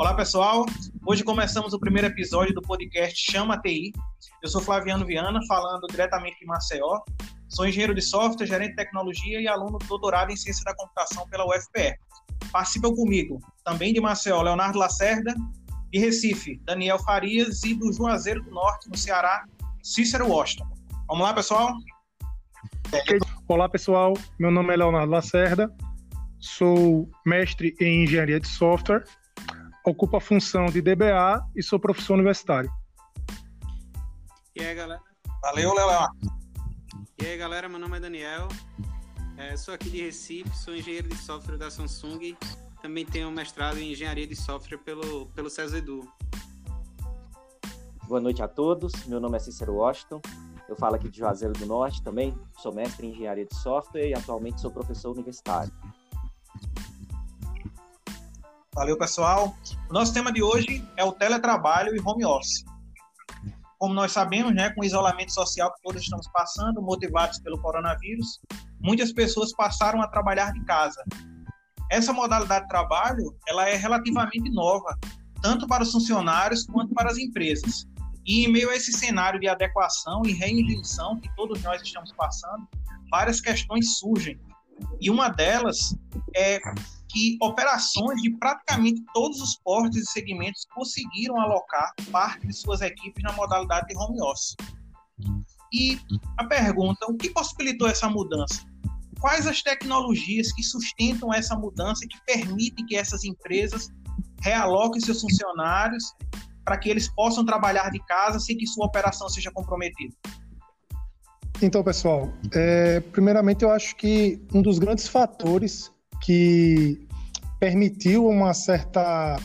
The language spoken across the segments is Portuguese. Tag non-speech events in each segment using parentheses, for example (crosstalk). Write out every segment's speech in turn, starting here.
Olá, pessoal. Hoje começamos o primeiro episódio do podcast Chama TI. Eu sou Flaviano Viana, falando diretamente de Maceió. Sou engenheiro de software, gerente de tecnologia e aluno do doutorado em ciência da computação pela UFPR. Participam comigo, também de Maceió, Leonardo Lacerda, de Recife, Daniel Farias e do Juazeiro do Norte, no Ceará, Cícero Washington. Vamos lá, pessoal? Olá, pessoal. Meu nome é Leonardo Lacerda. Sou mestre em engenharia de software. Ocupo a função de DBA e sou professor universitário. E aí, galera? Valeu, Leonardo. E aí, galera? Meu nome é Daniel. É, sou aqui de Recife, sou engenheiro de software da Samsung. Também tenho mestrado em engenharia de software pelo, pelo CESEDU. Boa noite a todos. Meu nome é Cícero Washington. Eu falo aqui de Juazeiro do Norte também. Sou mestre em engenharia de software e atualmente sou professor universitário. Valeu, pessoal. O nosso tema de hoje é o teletrabalho e home office. Como nós sabemos, né, com o isolamento social que todos estamos passando, motivados pelo coronavírus, muitas pessoas passaram a trabalhar de casa. Essa modalidade de trabalho, ela é relativamente nova, tanto para os funcionários quanto para as empresas. E em meio a esse cenário de adequação e reinvenção que todos nós estamos passando, várias questões surgem. E uma delas é que operações de praticamente todos os portos e segmentos conseguiram alocar parte de suas equipes na modalidade de home office. E a pergunta, o que possibilitou essa mudança? Quais as tecnologias que sustentam essa mudança e que permitem que essas empresas realoquem seus funcionários para que eles possam trabalhar de casa sem que sua operação seja comprometida? Então, pessoal, é, primeiramente eu acho que um dos grandes fatores que permitiu uma certa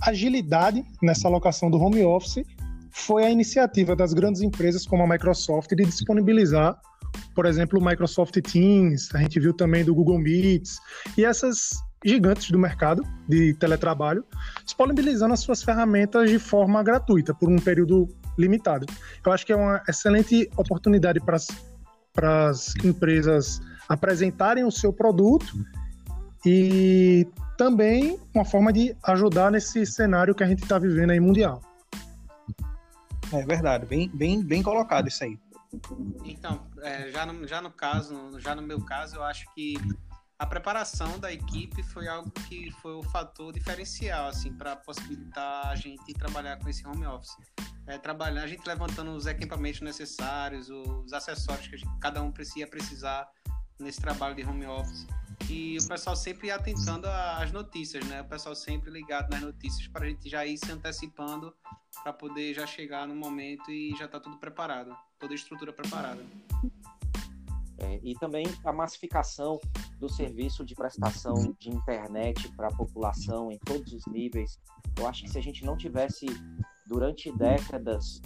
agilidade nessa alocação do home office foi a iniciativa das grandes empresas como a Microsoft de disponibilizar, por exemplo, o Microsoft Teams, a gente viu também do Google Meets, e essas gigantes do mercado de teletrabalho, disponibilizando as suas ferramentas de forma gratuita por um período limitado. Eu acho que é uma excelente oportunidade para as empresas apresentarem o seu produto e também uma forma de ajudar nesse cenário que a gente está vivendo aí mundial. É verdade, bem, bem, bem colocado isso aí. Então, é, já, no, já no caso, já no meu caso, eu acho que a preparação da equipe foi algo que foi o fator diferencial assim para possibilitar a gente trabalhar com esse home office. É, trabalhar, a gente levantando os equipamentos necessários, os acessórios que gente, cada um precisa precisar nesse trabalho de home office. E o pessoal sempre atentando às notícias, né? O pessoal sempre ligado nas notícias para a gente já ir se antecipando para poder já chegar no momento e já tá tudo preparado, toda a estrutura preparada. É, e também a massificação do serviço de prestação de internet para a população em todos os níveis. Eu acho que se a gente não tivesse durante décadas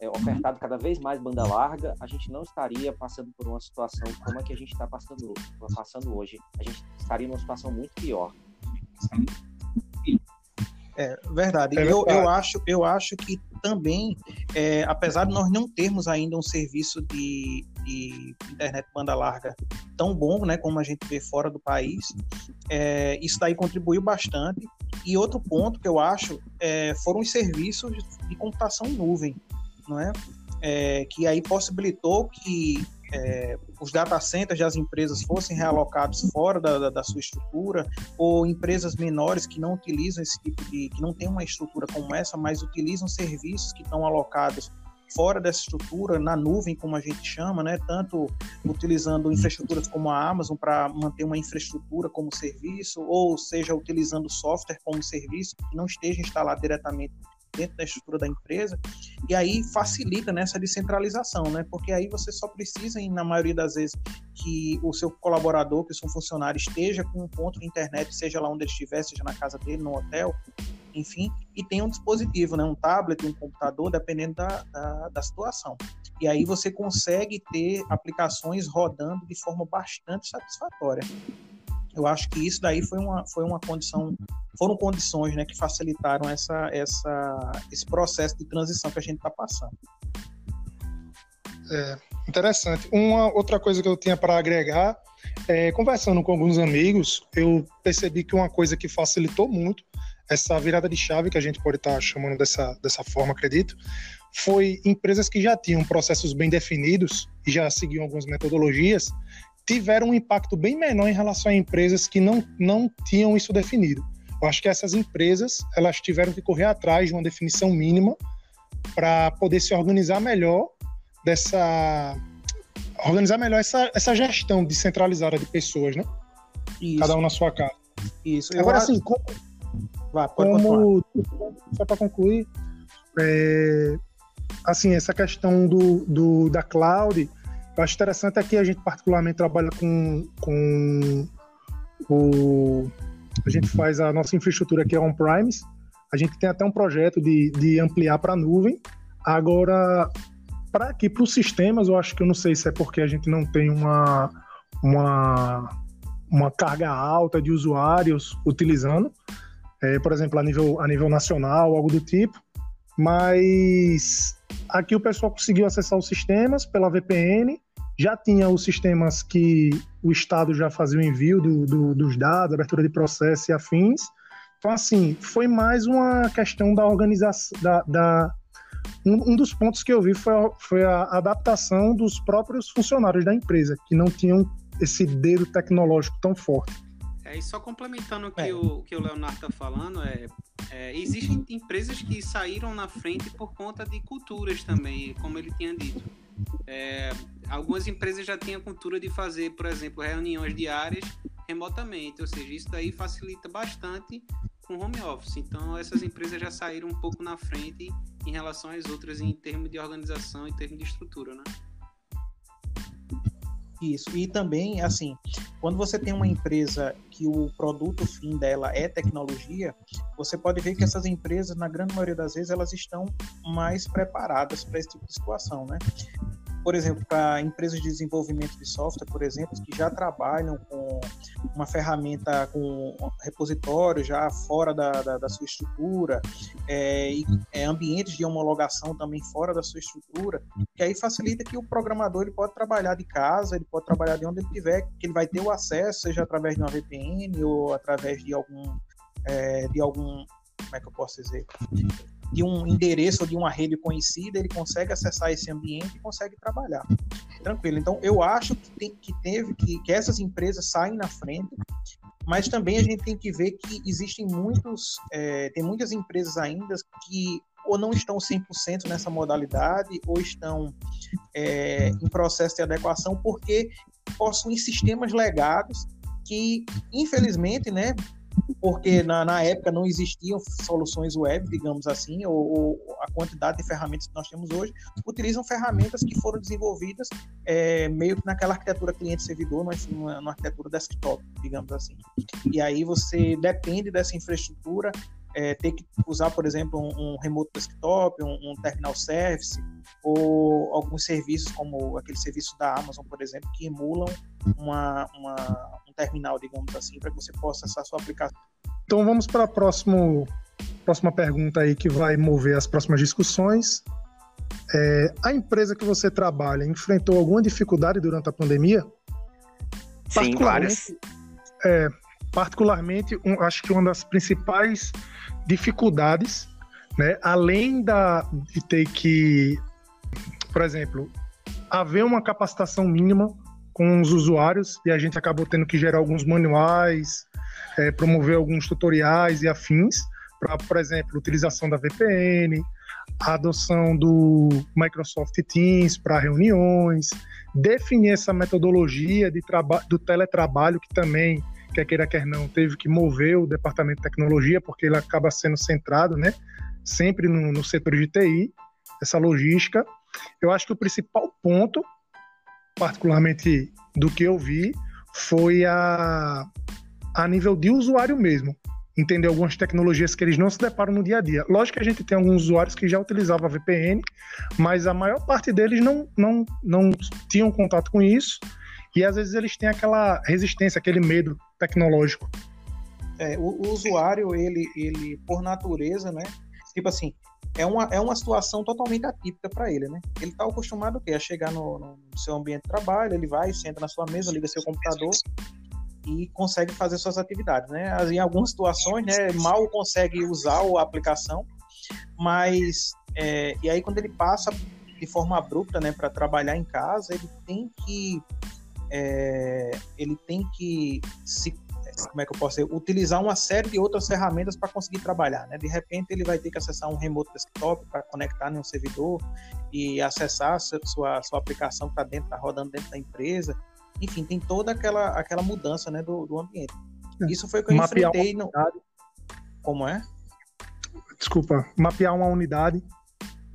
é, ofertado cada vez mais banda larga, a gente não estaria passando por uma situação como a que a gente está passando, passando hoje. A gente estaria numa situação muito pior. É verdade. É verdade. Eu, eu, acho, eu acho que também, é, apesar de nós não termos ainda um serviço de, de, internet banda larga tão bom, né, como a gente vê fora do país, é, isso daí contribuiu bastante. E outro ponto que eu acho é, foram os serviços de computação em nuvem não é? é que aí possibilitou que é, os data centers das empresas fossem realocados fora da, da, da, sua estrutura, ou empresas menores que não utilizam esse tipo de. que não tem uma estrutura como essa, mas utilizam serviços que estão alocados fora dessa estrutura, na nuvem, como a gente chama, né? tanto utilizando infraestruturas como a Amazon para manter uma infraestrutura como serviço, ou seja, utilizando software como serviço que não esteja instalado diretamente dentro da estrutura da empresa, e aí facilita nessa descentralização, né? Porque aí você só precisa, na maioria das vezes, que o seu colaborador, que o seu funcionário esteja com um ponto de internet, seja lá onde ele estiver, seja na casa dele, no hotel, enfim, e tem um dispositivo, né? Um tablet, um computador, dependendo da, da, da situação. E aí você consegue ter aplicações rodando de forma bastante satisfatória. Eu acho que isso daí foi uma, foi uma condição, foram condições né, que facilitaram essa, essa, esse processo de transição que a gente está passando. É, interessante. Uma outra coisa que eu tinha para agregar, é, conversando com alguns amigos, eu percebi que uma coisa que facilitou muito essa virada de chave que a gente pode estar tá chamando dessa, dessa forma, acredito, foi empresas que já tinham processos bem definidos e já seguiam algumas metodologias, tiveram um impacto bem menor em relação a empresas que não, não tinham isso definido. Eu acho que essas empresas elas tiveram que correr atrás de uma definição mínima para poder se organizar melhor dessa organizar melhor essa, essa gestão descentralizada de pessoas, né? Isso. Cada um na sua casa. Isso. Agora, acho... assim, como, Vá, como só para concluir, é, assim, essa questão do, do, da cloud, eu acho interessante aqui a gente particularmente trabalha com, com o a gente faz a nossa infraestrutura aqui é on-premise, a gente tem até um projeto de, de ampliar para a nuvem. Agora, para aqui, para os sistemas, eu acho que eu não sei se é porque a gente não tem uma, uma, uma carga alta de usuários utilizando, é, por exemplo, a nível, a nível nacional, algo do tipo, mas aqui o pessoal conseguiu acessar os sistemas pela VPN, já tinha os sistemas que o Estado já fazia o envio do, do, dos dados, abertura de processo e afins. Então, assim, foi mais uma questão da organização, da, da um, um, dos pontos que eu vi foi a, foi a adaptação dos próprios funcionários da empresa, que não tinham esse dedo tecnológico tão forte. É, e só complementando o que, é. o, que o Leonardo está falando, é, é, existem empresas que saíram na frente por conta de culturas também, como ele tinha dito. É, algumas empresas já têm a cultura de fazer, por exemplo, reuniões diárias remotamente, ou seja, isso daí facilita bastante com home office. Então, essas empresas já saíram um pouco na frente em relação às outras em termos de organização, em termos de estrutura, né? Isso. E também, assim, quando você tem uma empresa que o produto fim dela é tecnologia, você pode ver que essas empresas, na grande maioria das vezes, elas estão mais preparadas para esse tipo de situação, né? Por exemplo, para empresas de desenvolvimento de software, por exemplo, que já trabalham com uma ferramenta com repositório já fora da, da, da sua estrutura, é, e é, ambientes de homologação também fora da sua estrutura, que aí facilita que o programador ele pode trabalhar de casa, ele pode trabalhar de onde ele tiver, que ele vai ter o acesso, seja através de uma VPN ou através de algum, é, de algum, como é que eu posso dizer? De um endereço ou de uma rede conhecida, ele consegue acessar esse ambiente e consegue trabalhar. Tranquilo. Então, eu acho que, tem, que teve que, que essas empresas saem na frente, mas também a gente tem que ver que existem muitos, é, tem muitas empresas ainda que ou não estão 100% nessa modalidade, ou estão é, em processo de adequação, porque possuem sistemas legados que, infelizmente, né, porque na, na época não existiam soluções web, digamos assim, ou, ou, a quantidade de ferramentas que nós temos hoje, utilizam ferramentas que foram desenvolvidas é, meio que naquela arquitetura cliente-servidor, mas numa arquitetura desktop, digamos assim. E aí você depende dessa infraestrutura é, ter que usar, por exemplo, um, um remote desktop, um, um, terminal service, ou alguns serviços como aquele serviço da Amazon, por exemplo, que emulam uma, uma um terminal, digamos assim, para que você possa acessar a sua aplicação. Então vamos para a próxima, próxima pergunta aí que vai mover as próximas discussões. É, a empresa que você trabalha enfrentou alguma dificuldade durante a pandemia? Sim, várias. É, particularmente, um, acho que uma das principais dificuldades, né, além da, de ter que, por exemplo, haver uma capacitação mínima com os usuários e a gente acabou tendo que gerar alguns manuais, é, promover alguns tutoriais e afins para, por exemplo, utilização da VPN, a adoção do Microsoft Teams para reuniões, definir essa metodologia de do teletrabalho que também quer queira, quer não, teve que mover o departamento de tecnologia, porque ele acaba sendo centrado, né, sempre no, no setor de TI, essa logística. Eu acho que o principal ponto, particularmente do que eu vi, foi a, a nível de usuário mesmo. Entender algumas tecnologias que eles não se deparam no dia a dia. Lógico que a gente tem alguns usuários que já utilizavam a VPN, mas a maior parte deles não, não, não tinham contato com isso e às vezes eles têm aquela resistência, aquele medo tecnológico. É, o, o, usuário, ele, ele, por natureza, né? Tipo assim, é uma, é uma situação totalmente atípica para ele, né? Ele está acostumado a chegar no, no, seu ambiente de trabalho, ele vai, senta na sua mesa, liga seu computador e consegue fazer suas atividades, né? Em algumas situações, né, mal consegue usar a aplicação, mas é, e aí quando ele passa de forma abrupta, né, para trabalhar em casa, ele tem que é, ele tem que se como é que eu posso dizer, utilizar uma série de outras ferramentas para conseguir trabalhar, né? De repente ele vai ter que acessar um remote desktop para conectar em um servidor e acessar sua sua aplicação que está dentro, tá rodando dentro da empresa. Enfim, tem toda aquela aquela mudança, né, do, do ambiente. É. Isso foi o que eu mapear enfrentei no Como é? Desculpa, mapear uma unidade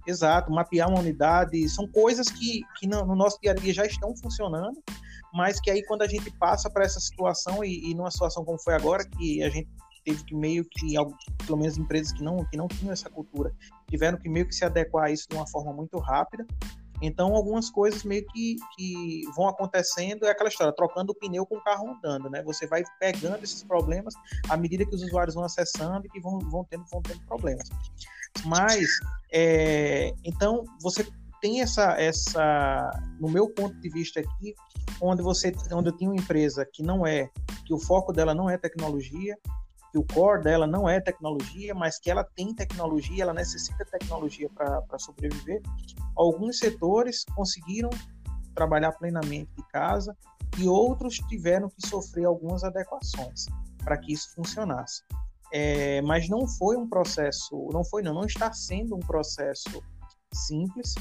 Exato, mapear uma unidade, são coisas que, que no, no, nosso dia a dia já estão funcionando, mas que aí quando a gente passa para essa situação e, e numa situação como foi agora, que a gente teve que meio que, pelo menos empresas que não, que não tinham essa cultura, tiveram que meio que se adequar a isso de uma forma muito rápida. Então, algumas coisas meio que, que vão acontecendo, é aquela história, trocando o pneu com o carro andando, né? Você vai pegando esses problemas à medida que os usuários vão acessando e que vão, vão, tendo, vão tendo problemas. Mas, é, então, você tem essa, essa, no meu ponto de vista aqui, onde você, onde eu tenho uma empresa que não é, que o foco dela não é tecnologia, que o core dela não é tecnologia, mas que ela tem tecnologia, ela necessita tecnologia para sobreviver. Alguns setores conseguiram trabalhar plenamente de casa e outros tiveram que sofrer algumas adequações para que isso funcionasse. É, mas não foi um processo, não foi não, não está sendo um processo simples,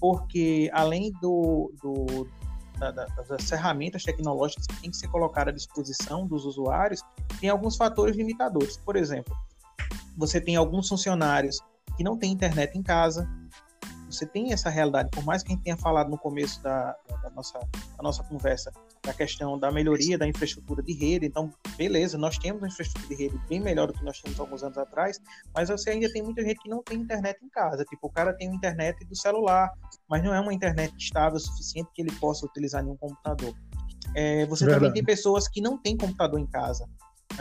porque além do, do da, da, das ferramentas tecnológicas que têm que ser colocadas à disposição dos usuários, tem alguns fatores limitadores. Por exemplo, você tem alguns funcionários que não têm internet em casa, você tem essa realidade, por mais que a gente tenha falado no começo da, da, nossa, da nossa conversa da questão da melhoria da infraestrutura de rede, então, beleza, nós temos uma infraestrutura de rede bem melhor do que nós tínhamos alguns anos atrás, mas você ainda tem muita gente que não tem internet em casa, tipo, o cara tem uma internet do celular, mas não é uma internet estável o suficiente que ele possa utilizar em um computador. É, você Verdade. também tem pessoas que não têm computador em casa,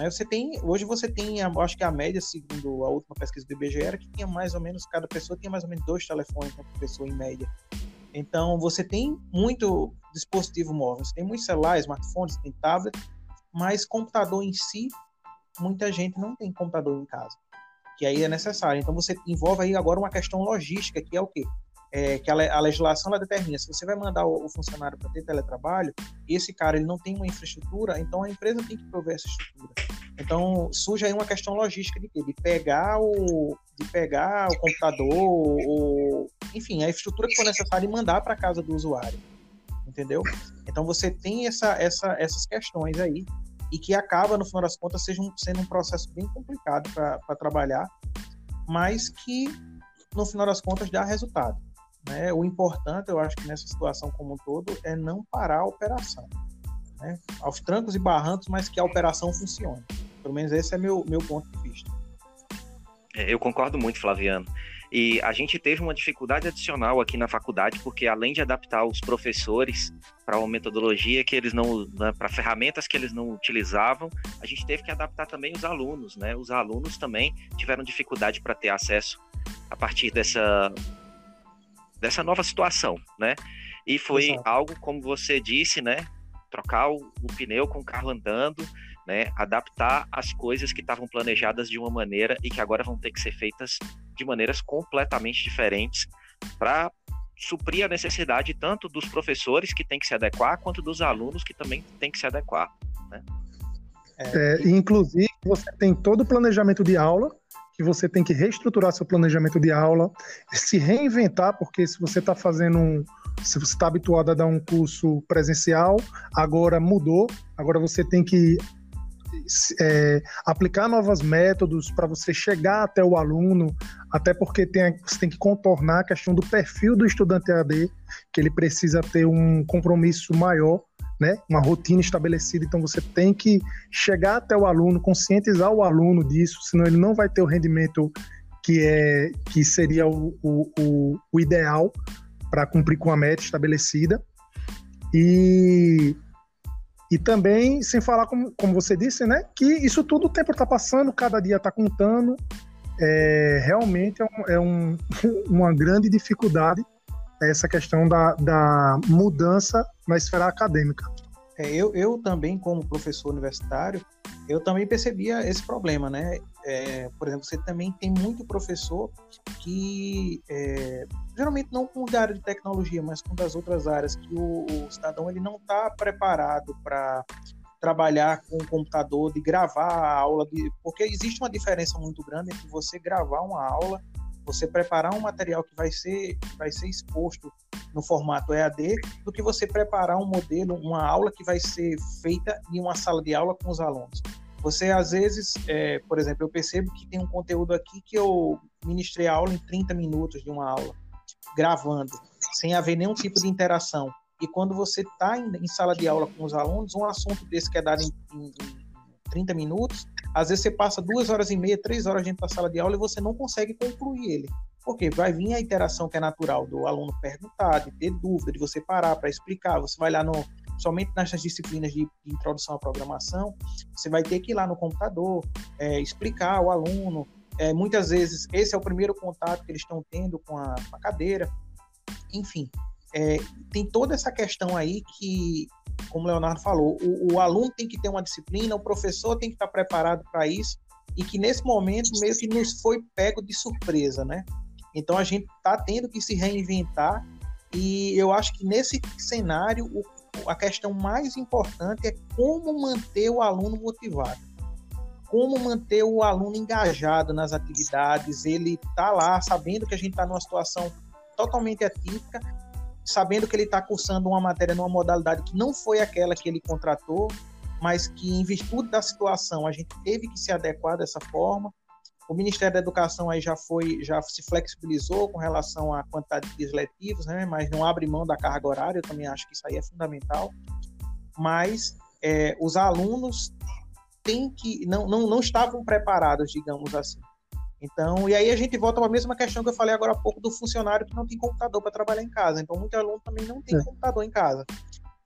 Você tem, hoje você tem, acho que a média, segundo a última pesquisa do IBGE, era que tinha mais ou menos, cada pessoa tinha mais ou menos dois telefones por pessoa em média. Então você tem muito dispositivo móvel, você tem muitos celulares, smartphones, tem tablet, mas computador em si, muita gente não tem computador em casa, que aí é necessário. Então você envolve aí agora uma questão logística, que é o quê? É, que a, a, legislação determina. Se você vai mandar o, o funcionário para ter teletrabalho, esse cara ele não tem uma infraestrutura, então a empresa tem que prover essa estrutura. Então surge aí uma questão logística de, de pegar o de pegar o computador, ou, enfim, a estrutura que for necessária e mandar para casa do usuário, entendeu? Então você tem essa, essa, essas questões aí e que acaba no final das contas seja um, sendo um processo bem complicado para trabalhar, mas que no final das contas dá resultado. Né? O importante, eu acho que nessa situação como um todo, é não parar a operação. Né? Aos trancos e barrancos, mas que a operação funcione. Pelo menos esse é meu, meu ponto de vista. É, eu concordo muito, Flaviano. E a gente teve uma dificuldade adicional aqui na faculdade, porque além de adaptar os professores para uma metodologia que eles não, né, para ferramentas que eles não utilizavam, a gente teve que adaptar também os alunos, né? Os alunos também tiveram dificuldade para ter acesso a partir dessa dessa nova situação, né? E foi Exato. algo, como você disse, né? Trocar o, o pneu com o carro andando, né? Adaptar as coisas que estavam planejadas de uma maneira e que agora vão ter que ser feitas de maneiras completamente diferentes para suprir a necessidade tanto dos professores que têm que se adequar quanto dos alunos que também têm que se adequar. Né? É, inclusive, você tem todo o planejamento de aula que você tem que reestruturar seu planejamento de aula, se reinventar, porque se você está fazendo um. Se você está habituado a dar um curso presencial, agora mudou, agora você tem que é, aplicar novos métodos para você chegar até o aluno, até porque tem, você tem que contornar a questão do perfil do estudante AD, que ele precisa ter um compromisso maior né, uma rotina estabelecida, então você tem que chegar até o aluno, conscientizar o aluno disso, senão ele não vai ter o rendimento que é que seria o, o, o ideal para cumprir com a meta estabelecida. E, e também, sem falar, como, como você disse, né, que isso tudo o tempo está passando, cada dia está contando, é, realmente é, um, é um, (laughs) uma grande dificuldade essa questão da, da mudança na esfera acadêmica. É, eu, eu também, como professor universitário, eu também percebia esse problema, né? É, por exemplo, você também tem muito professor que, é, geralmente não com a área de tecnologia, mas com das outras áreas, que o, o cidadão ele não está preparado para trabalhar com o computador, de gravar a aula, de, porque existe uma diferença muito grande entre você gravar uma aula, você preparar um material que vai ser, vai ser exposto no formato EAD, do que você preparar um modelo, uma aula que vai ser feita em uma sala de aula com os alunos. Você, às vezes, é, por exemplo, eu percebo que tem um conteúdo aqui que eu ministrei a aula em 30 minutos de uma aula, gravando, sem haver nenhum tipo de interação. E quando você está em, em, sala de aula com os alunos, um assunto desse que é dado em, em, em 30 minutos, às vezes você passa duas horas e meia, três horas dentro da sala de aula e você não consegue concluir ele. Porque vai vir a interação que é natural do aluno perguntar, de ter dúvida, de você parar para explicar. Você vai lá no. Somente nessas disciplinas de, introdução à programação, você vai ter que ir lá no computador, é, explicar ao aluno. É, muitas vezes esse é o primeiro contato que eles estão tendo com a, com a cadeira. Enfim, é, tem toda essa questão aí que, como o Leonardo falou, o, o, aluno tem que ter uma disciplina, o professor tem que estar preparado para isso, e que nesse momento meio que nos foi pego de surpresa, né? Então a gente está tendo que se reinventar, e eu acho que nesse cenário o, a questão mais importante é como manter o aluno motivado. Como manter o aluno engajado nas atividades, ele tá lá sabendo que a gente está numa situação totalmente atípica, sabendo que ele está cursando uma matéria numa modalidade que não foi aquela que ele contratou, mas que, em virtude da situação, a gente teve que se adequar dessa forma. O Ministério da Educação aí já foi, já se flexibilizou com relação à quantidade de letivos, né? Mas não abre mão da carga horária. Eu também acho que isso aí é fundamental. Mas é, os alunos têm que não, não, não estavam preparados, digamos assim. Então, e aí a gente volta para a mesma questão que eu falei agora há pouco do funcionário que não tem computador para trabalhar em casa. Então, muito aluno também não tem é. computador em casa.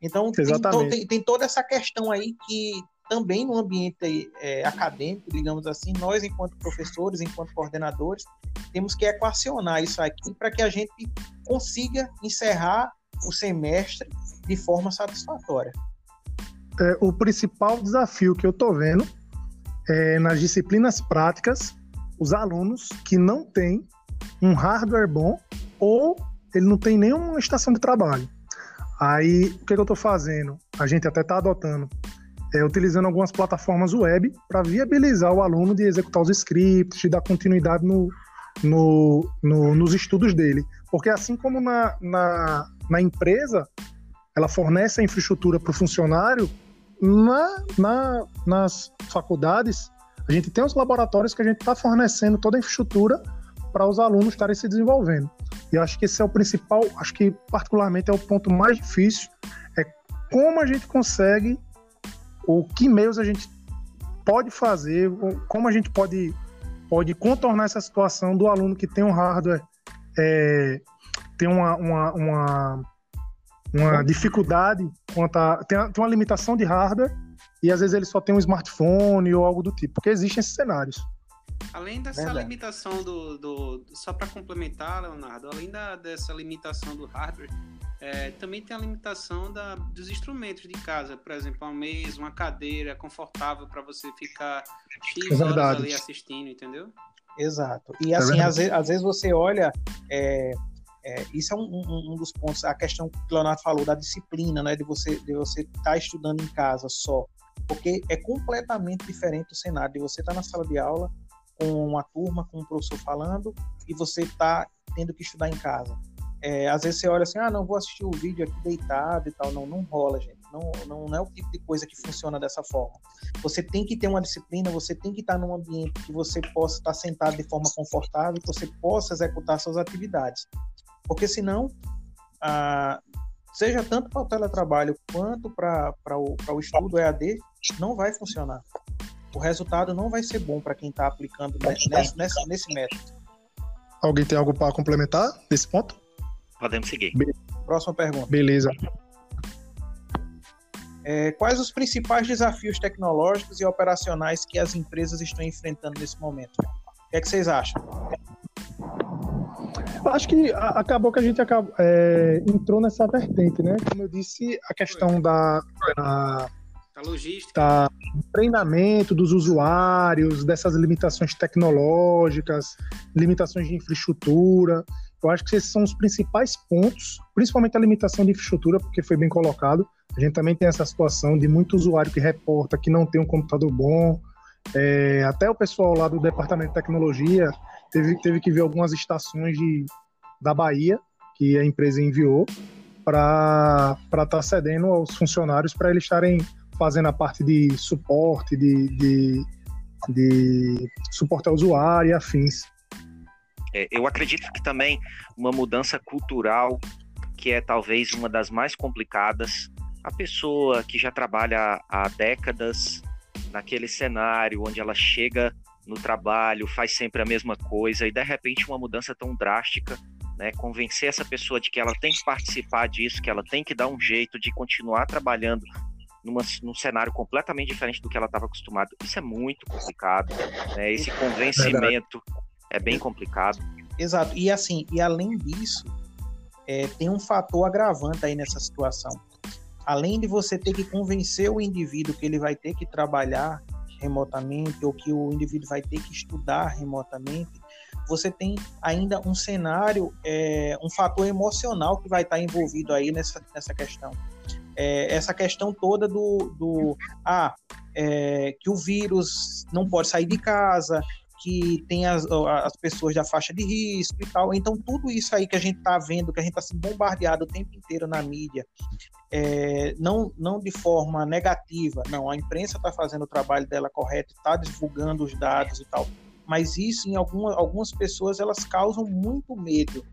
Então, tem, então tem, tem, toda essa questão aí que também no ambiente é, acadêmico, digamos assim, nós, enquanto professores, enquanto coordenadores, temos que equacionar isso aqui para que a gente consiga encerrar o semestre de forma satisfatória. É, o principal desafio que eu estou vendo é nas disciplinas práticas os alunos que não têm um hardware bom ou ele não tem nenhuma estação de trabalho. Aí, o que, que eu estou fazendo? A gente até está adotando, é, utilizando algumas plataformas web para viabilizar o aluno de executar os scripts, de dar continuidade no, no, no, nos estudos dele. Porque assim como na, na, na empresa, ela fornece a infraestrutura para o funcionário, na, na, nas faculdades, a gente tem os laboratórios que a gente está fornecendo toda a infraestrutura para os alunos estarem se desenvolvendo. E eu acho que esse é o principal, acho que particularmente é o ponto mais difícil, é como a gente consegue, ou que meios a gente pode fazer, como a gente pode, pode contornar essa situação do aluno que tem um hardware, é, tem uma, uma, uma, uma dificuldade quanto a, tem, tem uma limitação de hardware e às vezes ele só tem um smartphone ou algo do tipo, porque existem esses cenários. Além dessa Verdade. limitação do, do só para complementar, Leonardo, além da, dessa limitação do hardware, é, também tem a limitação da, dos instrumentos de casa, por exemplo, uma mesa, uma cadeira confortável para você ficar X é horas ali assistindo, entendeu? Exato. E é assim, é às, vezes, às, vezes, você olha, é, é, isso é um, um, um, dos pontos, a questão que o Leonardo falou da disciplina, né, de você de você estar tá estudando em casa só porque é completamente diferente o cenário de você estar tá na sala de aula com uma turma, com um professor falando, e você está tendo que estudar em casa. É, às vezes você olha assim, ah, não, vou assistir o vídeo aqui deitado e tal. Não, não rola, gente. Não, não, não é o tipo de coisa que funciona dessa forma. Você tem que ter uma disciplina, você tem que estar num ambiente que você possa estar sentado de forma confortável, que você possa executar suas atividades. Porque senão, ah, seja tanto para o teletrabalho quanto para o, o estudo EAD, não vai funcionar. O resultado não vai ser bom para quem está aplicando nesse, nesse, nesse método. Alguém tem algo para complementar nesse ponto? Podemos seguir. Be Próxima pergunta. Beleza. É, quais os principais desafios tecnológicos e operacionais que as empresas estão enfrentando nesse momento? O que, é que vocês acham? Acho que acabou que a gente acabou, é, entrou nessa vertente, né? Como eu disse, a questão da, da, da logística, da treinamento dos usuários, dessas limitações tecnológicas, limitações de infraestrutura. Eu acho que esses são os principais pontos, principalmente a limitação de infraestrutura, porque foi bem colocado. A gente também tem essa situação de muito usuário que reporta que não tem um computador bom. É, até o pessoal lá do departamento de tecnologia teve, teve que ver algumas estações de, da Bahia que a empresa enviou para estar tá cedendo aos funcionários para eles estarem fazendo a parte de suporte, de, de, de suporte ao usuário e afins. É, eu acredito que também uma mudança cultural, que é talvez uma das mais complicadas, a pessoa que já trabalha há décadas naquele cenário onde ela chega no trabalho, faz sempre a mesma coisa e de repente uma mudança tão drástica, né, convencer essa pessoa de que ela tem que participar disso, que ela tem que dar um jeito de continuar trabalhando numa, num cenário completamente diferente do que ela estava acostumada, isso é muito complicado. Né? Esse convencimento é bem complicado. Exato. E assim, e além disso, é, tem um fator agravante aí nessa situação. Além de você ter que convencer o indivíduo que ele vai ter que trabalhar remotamente ou que o indivíduo vai ter que estudar remotamente, você tem ainda um cenário, é, um fator emocional que vai estar envolvido aí nessa, nessa questão. É, essa questão toda do, do ah, é, que o vírus não pode sair de casa, que tem as, as pessoas da faixa de risco e tal. Então, tudo isso aí que a gente está vendo, que a gente está sendo bombardeado o tempo inteiro na mídia, é, não, não de forma negativa, não, a imprensa está fazendo o trabalho dela correto, está divulgando os dados e tal, mas isso em alguma, algumas pessoas elas causam muito medo.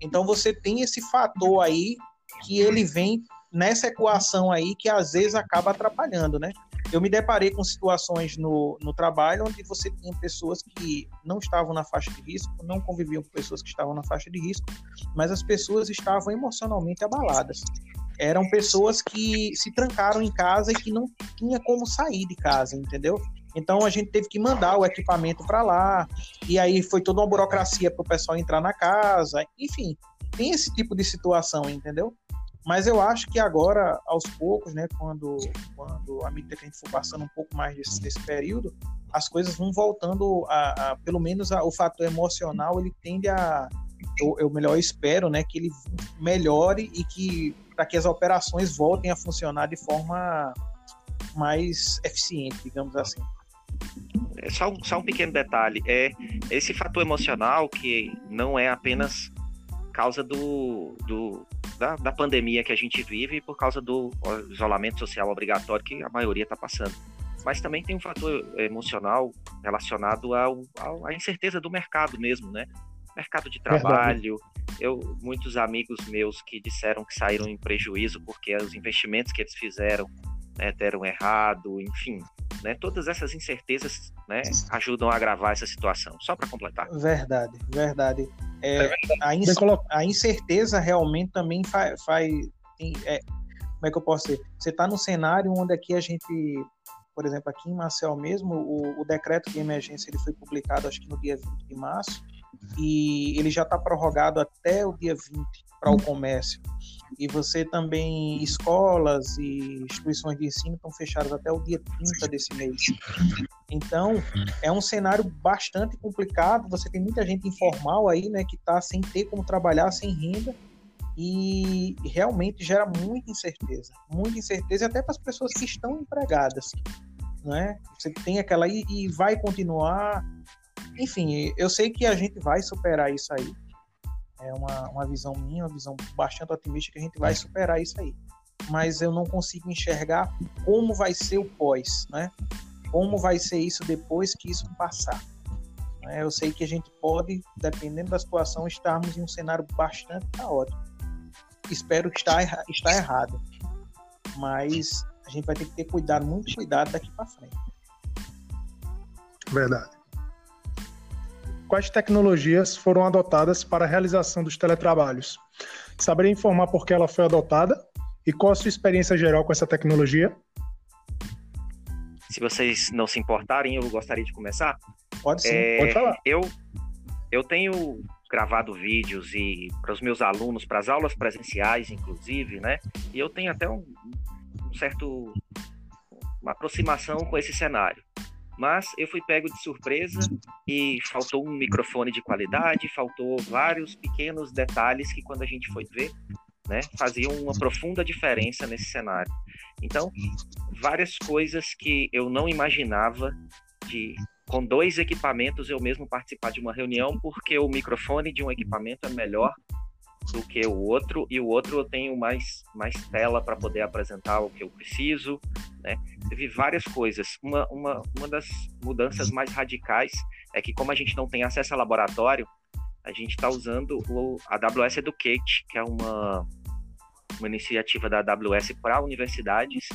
Então você tem esse fator aí que ele vem nessa equação aí que às vezes acaba atrapalhando, né? Eu me deparei com situações no, no trabalho onde você tinha pessoas que não estavam na faixa de risco, não conviviam com pessoas que estavam na faixa de risco, mas as pessoas estavam emocionalmente abaladas eram pessoas que se trancaram em casa e que não tinha como sair de casa, entendeu? Então a gente teve que mandar o equipamento para lá, e aí foi toda uma burocracia para o pessoal entrar na casa, enfim, tem esse tipo de situação, entendeu? Mas eu acho que agora, aos poucos, né, quando, quando à medida que a for passando um pouco mais desse, desse período, as coisas vão voltando a, a pelo menos a, o fator emocional, ele tende a, eu, eu melhor espero, né, que ele melhore e que para que as operações voltem a funcionar de forma mais eficiente, digamos assim. É só, um, só um pequeno detalhe, é esse fator emocional que não é apenas causa do, do da, da pandemia que a gente vive por causa do isolamento social obrigatório que a maioria está passando. Mas também tem um fator emocional relacionado ao, ao, à incerteza do mercado mesmo, né? mercado de trabalho. Eu, muitos amigos meus que disseram que saíram em prejuízo porque os investimentos que eles fizeram né, deram errado, enfim. Né, todas essas incertezas né, ajudam a agravar essa situação. Só para completar. Verdade, verdade. É, é a, inc a, incerteza realmente também faz. faz é, como é que eu posso dizer? Você está num cenário onde aqui a gente, por exemplo, aqui em Marcel mesmo, o, o decreto de emergência ele foi publicado acho que no dia 20 de março e ele já está prorrogado até o dia 20 para o comércio. E você também, escolas e instituições de ensino estão fechadas até o dia 30 desse mês. Então, é um cenário bastante complicado. Você tem muita gente informal aí, né, que está sem ter como trabalhar, sem renda, e realmente gera muita incerteza. Muita incerteza até para as pessoas que estão empregadas. Né? Você tem aquela e, e vai continuar enfim, eu sei que a gente vai superar isso aí. É uma, uma visão minha, uma visão bastante otimista que a gente vai superar isso aí. Mas eu não consigo enxergar como vai ser o pós, né? Como vai ser isso depois que isso passar. Né? Eu sei que a gente pode, dependendo da situação, estarmos em um cenário bastante caótico. Espero que está, está errado. Mas a gente vai ter que ter cuidado, muito cuidado daqui para frente. Verdade quais tecnologias foram adotadas para a realização dos teletrabalhos. Saberia informar por que ela foi adotada e qual a sua experiência geral com essa tecnologia? Se vocês não se importarem, eu gostaria de começar. Pode sim, é, pode falar. Eu, eu tenho gravado vídeos e para os meus alunos, para as aulas presenciais, inclusive, né? E eu tenho até um, um certo uma aproximação com esse cenário. Mas eu fui pego de surpresa e faltou um microfone de qualidade, faltou vários pequenos detalhes que quando a gente foi ver, né, faziam uma profunda diferença nesse cenário. Então, várias coisas que eu não imaginava de com dois equipamentos eu mesmo participar de uma reunião, porque o microfone de um equipamento é melhor do que o outro, e o outro eu tenho mais, mais tela para poder apresentar o que eu preciso. Né? Teve várias coisas. Uma, uma, uma das mudanças mais radicais é que, como a gente não tem acesso a laboratório, a gente está usando o AWS Educate, que é uma, uma iniciativa da AWS para universidades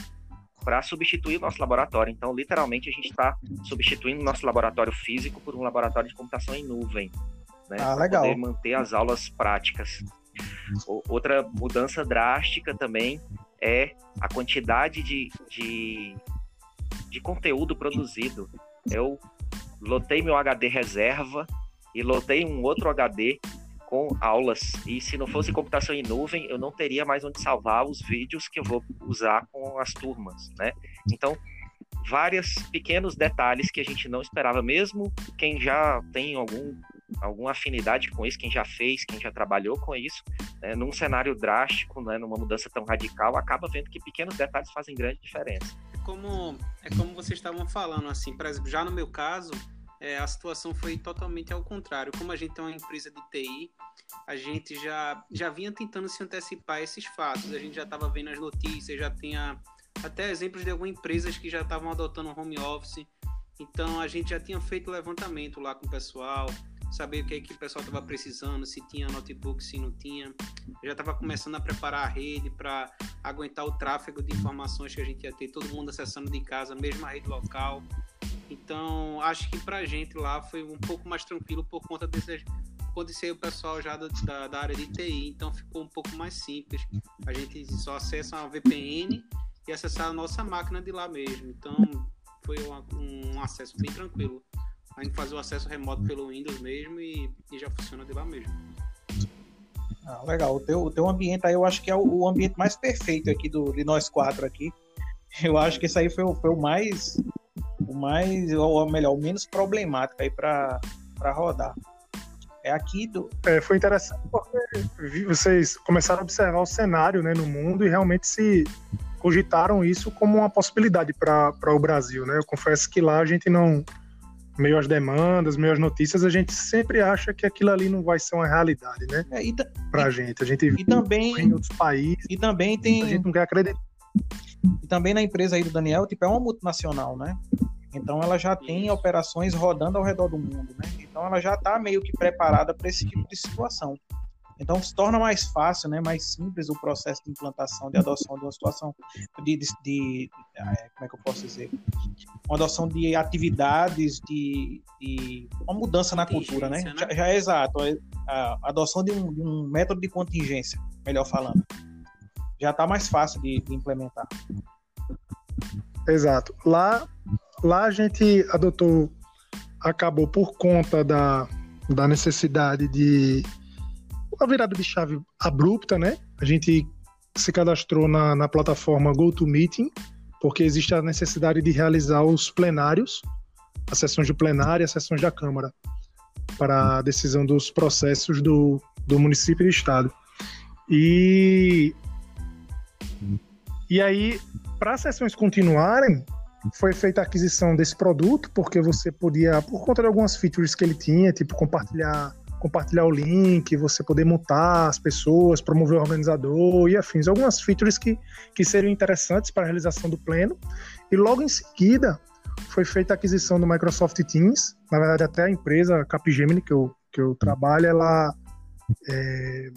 para substituir o nosso laboratório. Então, literalmente, a gente está substituindo o nosso laboratório físico por um laboratório de computação em nuvem. Né, ah, legal. Poder manter as aulas práticas. Outra mudança drástica também é a quantidade de, de, de conteúdo produzido. Eu lotei meu HD reserva e lotei um outro HD com aulas. E se não fosse computação em nuvem, eu não teria mais onde salvar os vídeos que eu vou usar com as turmas, né? Então, vários pequenos detalhes que a gente não esperava, mesmo quem já tem algum alguma afinidade com isso, quem já fez, quem já trabalhou com isso, né, num cenário drástico, né, numa mudança tão radical, acaba vendo que pequenos detalhes fazem grande diferença. É como, é como vocês estavam falando, assim, por exemplo, já no meu caso, é, a situação foi totalmente ao contrário. Como a gente é uma empresa de TI, a gente já, já vinha tentando se antecipar a esses fatos. A gente já estava vendo as notícias, já tinha até exemplos de algumas empresas que já estavam adotando home office. Então a gente já tinha feito levantamento lá com o pessoal, saber o que, é que o pessoal estava precisando, se tinha notebook, se não tinha. Já estava começando a preparar a rede para aguentar o tráfego de informações que a gente ia ter, todo mundo acessando de casa, mesmo a rede local. Então, acho que para a gente lá foi um pouco mais tranquilo por conta desse acontecer o pessoal já da, da, área de TI, então ficou um pouco mais simples. A gente só acessa uma VPN e acessar a nossa máquina de lá mesmo. Então, foi um, um acesso bem tranquilo. A gente faz o acesso remoto pelo Windows mesmo e, e já funciona de lá mesmo. Ah, legal. O teu, o teu ambiente aí eu acho que é o, o ambiente mais perfeito aqui do, de nós quatro aqui. Eu acho que esse aí foi, foi o mais o mais, ou melhor, o menos problemático aí para rodar. É aqui do. É, foi interessante porque vocês começaram a observar o cenário né, no mundo e realmente se cogitaram isso como uma possibilidade para o Brasil. Né? Eu confesso que lá a gente não. Meio às demandas, meio às notícias, a gente sempre acha que aquilo ali não vai ser uma realidade, né? É, e, pra e, gente. A gente e também, em outros países. E também tem. A gente não quer acreditar. E também na empresa aí do Daniel, tipo, é uma multinacional, né? Então ela já tem operações rodando ao redor do mundo, né? Então ela já está meio que preparada para esse tipo de situação. Então se torna mais fácil, né, mais simples o processo de implantação, de adoção de uma situação de, de, de é, como é que eu posso dizer, uma adoção de atividades, de, de uma mudança na cultura, né? né? Já, já, é exato, é, a adoção de um, de um, método de contingência, melhor falando, já está mais fácil de, de implementar. Exato. Lá Lá a gente adotou, acabou por conta da, da necessidade de uma virada de chave abrupta, né? A gente se cadastrou na, na plataforma GoToMeeting, porque existe a necessidade de realizar os plenários, as sessões de plenário e as sessões da Câmara, para a decisão dos processos do, do município e do Estado. E, e aí, para as sessões continuarem, foi feita a aquisição desse produto, porque você podia, por conta de algumas features que ele tinha, tipo compartilhar, compartilhar o link, você poder mutar as pessoas, promover o organizador e afins, algumas features que, que seriam interessantes para a realização do pleno. E logo em seguida foi feita a aquisição do Microsoft Teams, na verdade até a empresa Capgemini que eu, que eu trabalho, ela, é,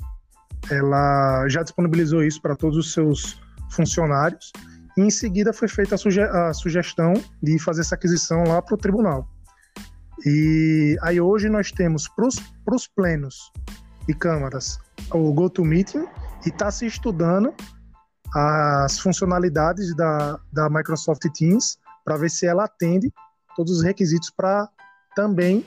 ela já disponibilizou isso para todos os seus funcionários e em seguida foi feita a, suge a sugestão de fazer essa aquisição lá para o tribunal. E aí hoje nós temos para os plenos e câmaras o GoToMeeting e está se estudando as funcionalidades da, da Microsoft Teams para ver se ela atende todos os requisitos para também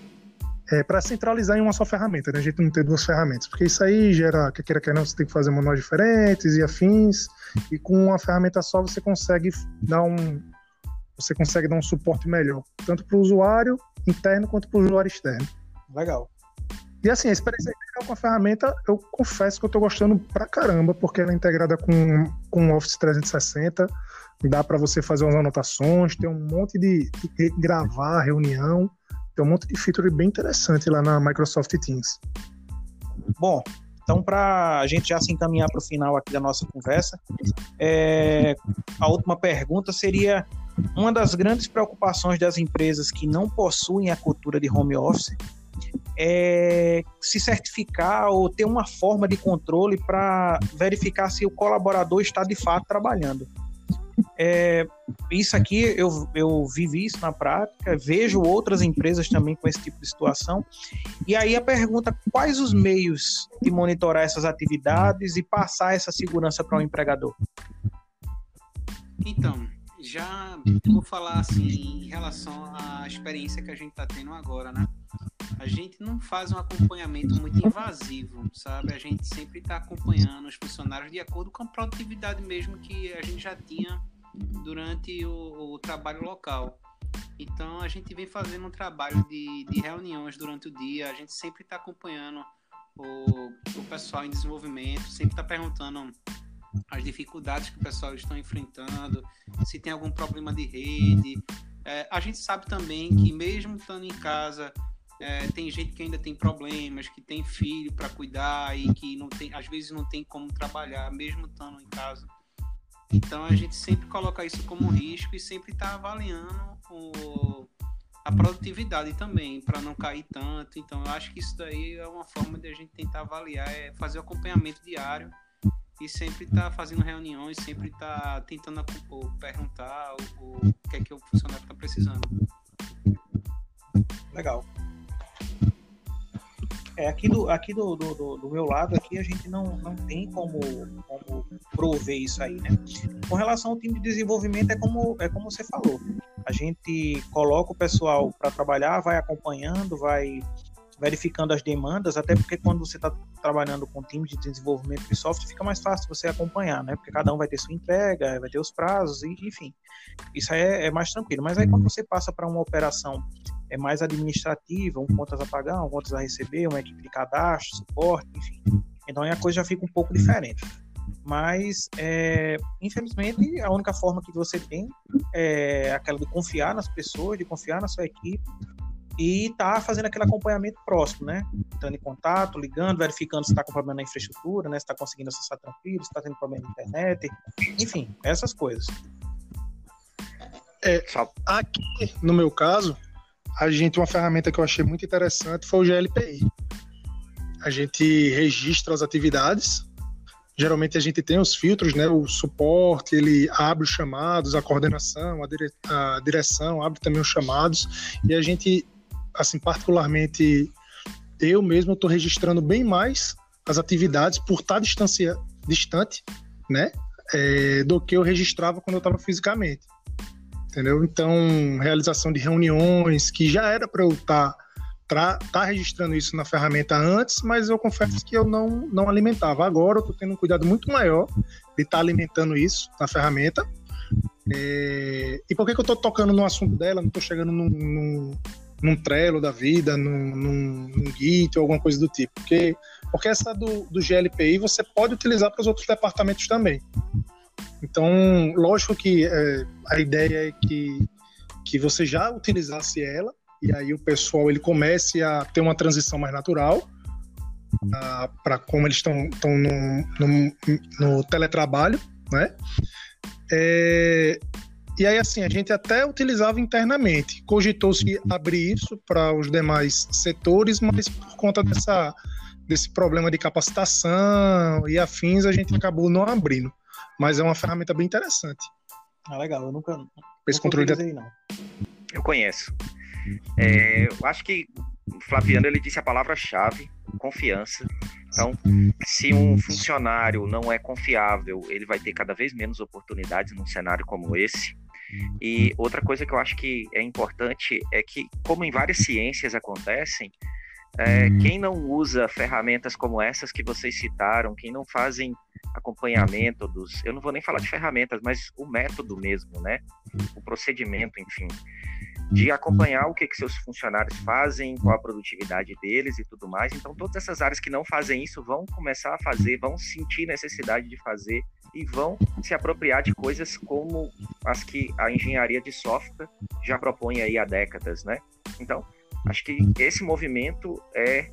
é, para centralizar em uma só ferramenta, né? A gente não ter duas ferramentas, porque isso aí gera, que queira que não, você tem que fazer manuais diferentes e afins, e com uma ferramenta só você consegue dar um você consegue dar um suporte melhor, tanto para o usuário interno quanto para o usuário externo. Legal. E assim, a experiência com a ferramenta, eu confesso que eu estou gostando pra caramba, porque ela é integrada com, com o Office 360, dá para você fazer umas anotações, tem um monte de, de gravar reunião, tem um monte de feature bem interessante lá na Microsoft Teams. Bom, então para a gente já se encaminhar para o final aqui da nossa conversa, é, a última pergunta seria uma das grandes preocupações das empresas que não possuem a cultura de home office é se certificar ou ter uma forma de controle para verificar se o colaborador está de fato trabalhando. É, isso aqui eu, eu vivi isso na prática, vejo outras empresas também com esse tipo de situação. E aí a pergunta: quais os meios de monitorar essas atividades e passar essa segurança para o empregador? Então, já vou falar assim em relação à experiência que a gente está tendo agora, né? A gente não faz um acompanhamento muito invasivo, sabe? A gente sempre está acompanhando os funcionários de acordo com a produtividade mesmo que a gente já tinha durante o, o trabalho local. Então a gente vem fazendo um trabalho de, de reuniões durante o dia, a gente sempre está acompanhando o, o pessoal em desenvolvimento, sempre está perguntando as dificuldades que o pessoal está enfrentando, se tem algum problema de rede. É, a gente sabe também que mesmo estando em casa, é, tem gente que ainda tem problemas, que tem filho para cuidar e que não tem, às vezes não tem como trabalhar, mesmo estando em casa. Então a gente sempre coloca isso como risco e sempre está avaliando o, a produtividade também, para não cair tanto. Então eu acho que isso daí é uma forma de a gente tentar avaliar, é fazer o acompanhamento diário e sempre tá fazendo reuniões, sempre tá tentando perguntar o, que é que o funcionário está precisando. Legal. É, aqui do, aqui do, do, do, meu lado, aqui a gente não, não tem como, como prover isso aí, né? Com relação ao time de desenvolvimento, é como, é como você falou. A gente coloca o pessoal para trabalhar, vai acompanhando, vai verificando as demandas, até porque quando você está trabalhando com time de desenvolvimento de software, fica mais fácil você acompanhar, né? Porque cada um vai ter sua entrega, vai ter os prazos, e, enfim. Isso aí é, é mais tranquilo. Mas aí quando você passa para uma operação é mais administrativa, um contas a pagar, um contas a receber, uma equipe de cadastro, suporte, enfim. Então aí a coisa já fica um pouco diferente. Mas, é, infelizmente, a única forma que você tem é aquela de confiar nas pessoas, de confiar na sua equipe, e tá fazendo aquele acompanhamento próximo, né? Entrando em contato, ligando, verificando se está com problema na infraestrutura, né? Se está conseguindo acessar tranquilo, se está tendo problema na internet, enfim, essas coisas. É, aqui, no meu caso, a gente, uma ferramenta que eu achei muito interessante foi o GLPI. A gente registra as atividades. Geralmente a gente tem os filtros, né? O suporte, ele abre os chamados, a coordenação, a, dire... a direção abre também os chamados. E a gente assim, particularmente, eu mesmo estou registrando bem mais as atividades por estar distancia, distante, né? É, do que eu registrava quando eu estava fisicamente. Entendeu? Então, realização de reuniões, que já era para eu estar tá, tá registrando isso na ferramenta antes, mas eu confesso que eu não, não alimentava. Agora eu estou tendo um cuidado muito maior de estar tá alimentando isso na ferramenta. É, e por que, que eu estou tocando no assunto dela? Não estou chegando num, num, num Trello da vida, num, num, num Git ou alguma coisa do tipo. Porque, porque essa do, do GLPI você pode utilizar para os outros departamentos também. Então, lógico que é, a ideia é que, que você já utilizasse ela e aí o pessoal ele comece a ter uma transição mais natural para como eles estão no, no, no, teletrabalho, né? É, e aí, assim, a gente até utilizava internamente. Cogitou-se abrir isso para os demais setores, mas por conta dessa, desse problema de capacitação e afins, a gente acabou não abrindo. Mas é uma ferramenta bem interessante. Ah, legal. Eu nunca. Esse controle de... não. Eu conheço. É, eu acho que o Flaviano ele disse a palavra-chave, confiança. Então, se um funcionário não é confiável, ele vai ter cada vez menos oportunidades num cenário como esse. E outra coisa que eu acho que é importante é que, como em várias ciências acontecem, é, quem não usa ferramentas como essas que vocês citaram, quem não fazem acompanhamento dos, eu não vou nem falar de ferramentas, mas o método mesmo, né? O procedimento, enfim, de acompanhar o que, que seus funcionários fazem, qual a produtividade deles e tudo mais. Então, todas essas áreas que não fazem isso vão começar a fazer, vão sentir necessidade de fazer e vão se apropriar de coisas como as que a engenharia de software já propõe aí há décadas, né? Então, Acho que esse movimento é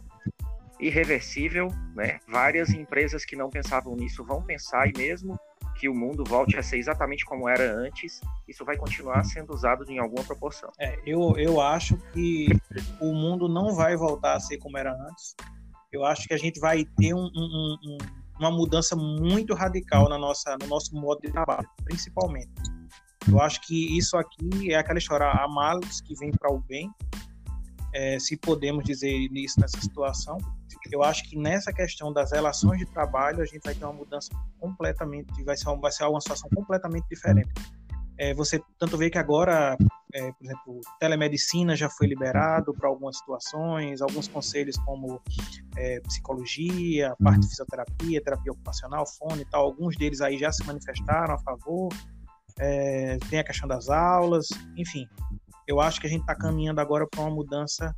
irreversível, né? Várias empresas que não pensavam nisso vão pensar e mesmo que o mundo volte a ser exatamente como era antes, isso vai continuar sendo usado em alguma proporção. É, eu, eu acho que o mundo não vai voltar a ser como era antes. Eu acho que a gente vai ter um, um, um, uma mudança muito radical na nossa, no nosso modo de trabalho, principalmente. Eu acho que isso aqui é aquela história, há males que vem para o bem, é, se podemos dizer isso nessa situação. Eu acho que nessa questão das relações de trabalho a gente vai ter uma mudança completamente, vai ser uma, vai ser uma situação completamente diferente. É, você tanto vê que agora, é, por exemplo, telemedicina já foi liberado para algumas situações, alguns conselhos como é, psicologia, parte de fisioterapia, terapia ocupacional, fone e tal, alguns deles aí já se manifestaram a favor. É, tem a questão das aulas, enfim, eu acho que a gente está caminhando agora para uma mudança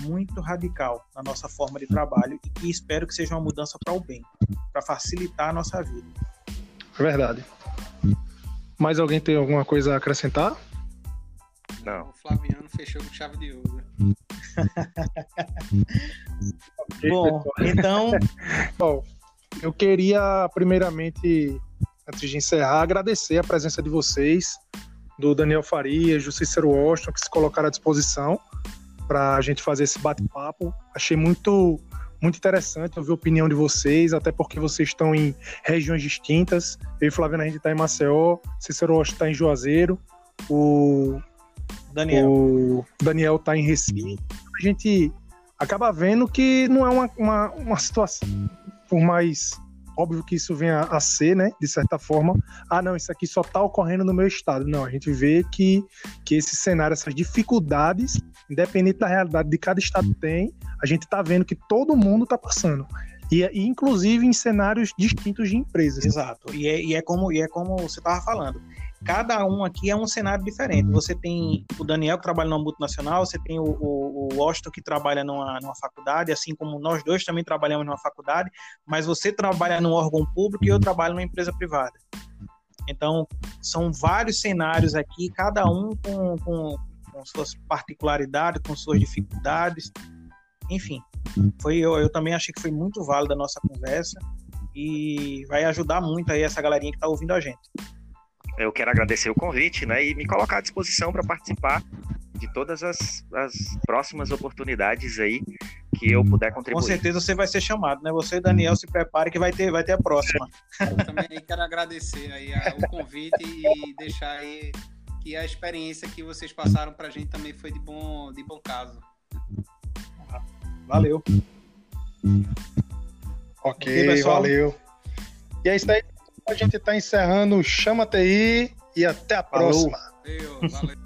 muito radical na nossa forma de trabalho e espero que seja uma mudança para o bem, para facilitar a nossa vida. É verdade. Mais alguém tem alguma coisa a acrescentar? Não. O Flaviano fechou com chave de ouro. (laughs) Bom, então. (laughs) Bom, eu queria, primeiramente, antes de encerrar, agradecer a presença de vocês do Daniel Farias, do Cícero Washington, que se colocaram à disposição para a gente fazer esse bate-papo. Achei muito, muito interessante ouvir a opinião de vocês, até porque vocês estão em regiões distintas. Eu e Flaviana, a gente está em Maceió, Cícero Washington está em Juazeiro, o Daniel o Daniel está em Recife. A gente acaba vendo que não é uma, uma, uma situação, por mais óbvio que isso vem a, a, ser, né, de certa forma, ah, não, isso aqui só está ocorrendo no meu estado. Não, a gente vê que, que esse cenário, essas dificuldades, independente da realidade de cada estado tem, a gente está vendo que todo mundo está passando. E, e, inclusive em cenários distintos de empresas. Exato. E é, e é como e é como você estava falando cada um aqui é um cenário diferente. Você tem o Daniel que trabalha numa multinacional, você tem o, o, o Washington que trabalha numa, numa faculdade, assim como nós dois também trabalhamos numa faculdade, mas você trabalha num órgão público e eu trabalho numa empresa privada. Então, são vários cenários aqui, cada um com, com, com suas particularidades, com suas dificuldades. Enfim, foi, eu, eu também achei que foi muito válida a nossa conversa e vai ajudar muito aí essa galerinha que está ouvindo a gente eu quero agradecer o convite né, e me colocar à disposição para participar de todas as, as próximas oportunidades aí que eu puder contribuir. Com certeza você vai ser chamado, né? Você, Daniel, se prepare que vai ter, vai ter a próxima. (laughs) Eu também quero agradecer aí o convite e deixar aí que a experiência que vocês passaram para a gente também foi de bom, de bom caso. Valeu. Ok, okay valeu. E é isso aí a gente está encerrando o Chama TI e até a próxima. Valeu, valeu.